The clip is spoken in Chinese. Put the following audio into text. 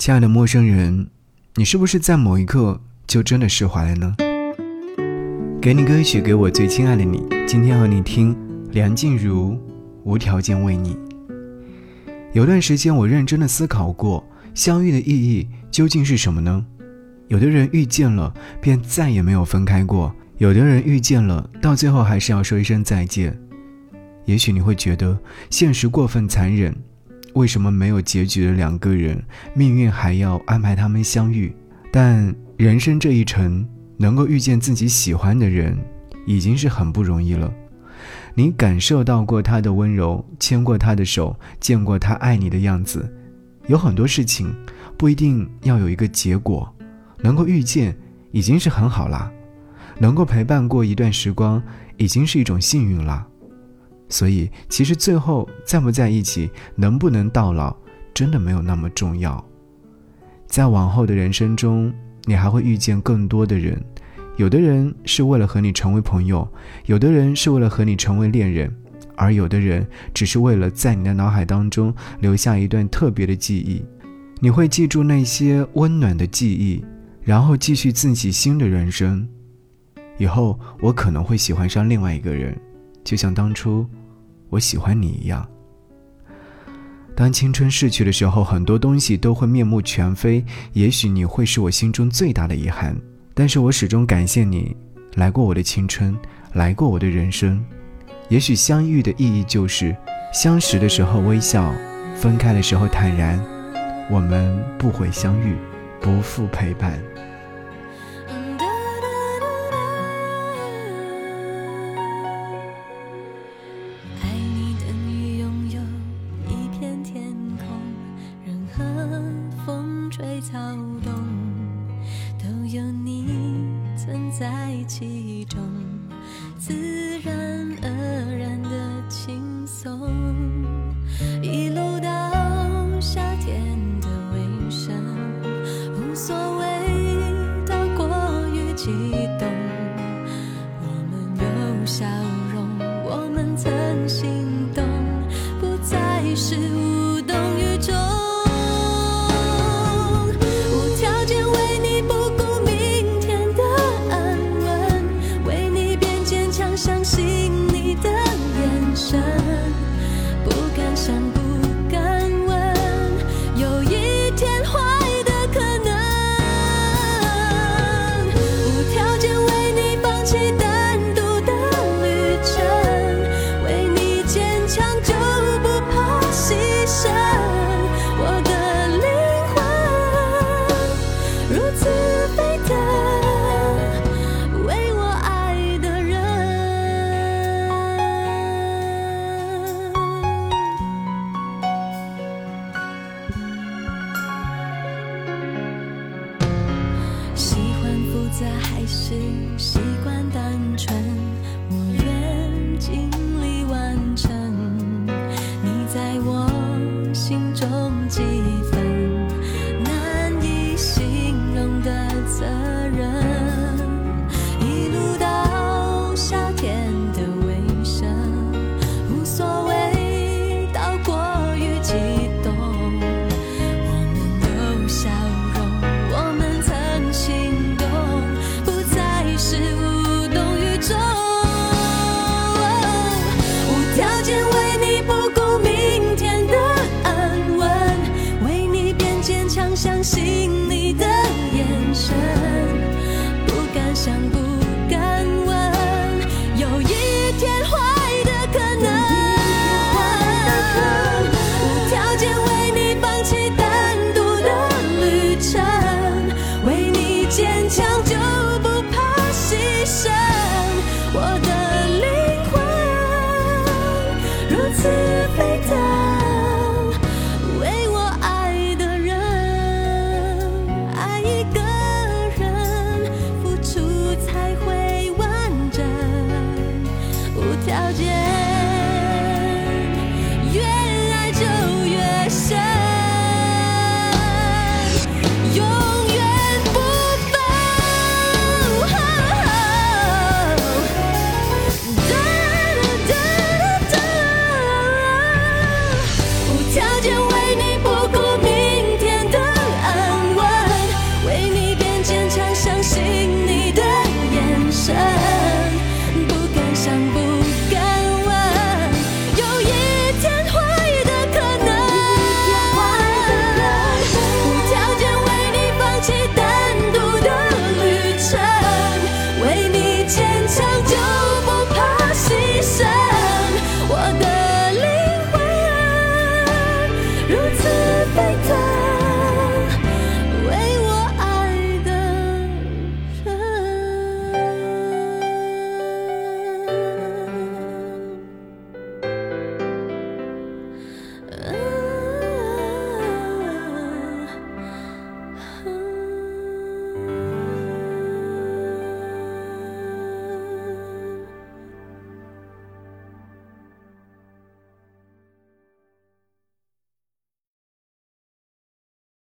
亲爱的陌生人，你是不是在某一刻就真的释怀了呢？给你歌曲，给我最亲爱的你。今天和你听梁静茹《无条件为你》。有段时间，我认真的思考过，相遇的意义究竟是什么呢？有的人遇见了，便再也没有分开过；有的人遇见了，到最后还是要说一声再见。也许你会觉得现实过分残忍。为什么没有结局的两个人，命运还要安排他们相遇？但人生这一程，能够遇见自己喜欢的人，已经是很不容易了。你感受到过他的温柔，牵过他的手，见过他爱你的样子。有很多事情，不一定要有一个结果，能够遇见，已经是很好啦。能够陪伴过一段时光，已经是一种幸运了。所以，其实最后在不在一起，能不能到老，真的没有那么重要。在往后的人生中，你还会遇见更多的人，有的人是为了和你成为朋友，有的人是为了和你成为恋人，而有的人只是为了在你的脑海当中留下一段特别的记忆。你会记住那些温暖的记忆，然后继续自己新的人生。以后我可能会喜欢上另外一个人，就像当初。我喜欢你一样。当青春逝去的时候，很多东西都会面目全非。也许你会是我心中最大的遗憾，但是我始终感谢你来过我的青春，来过我的人生。也许相遇的意义就是，相识的时候微笑，分开的时候坦然。我们不悔相遇，不负陪伴。在其中，自然而然的轻松，一路到夏天的尾声，无所谓到过于激动。我们有笑容，我们曾心动，不再是无。敢不敢问有一天坏的可能无条件为你放弃单还是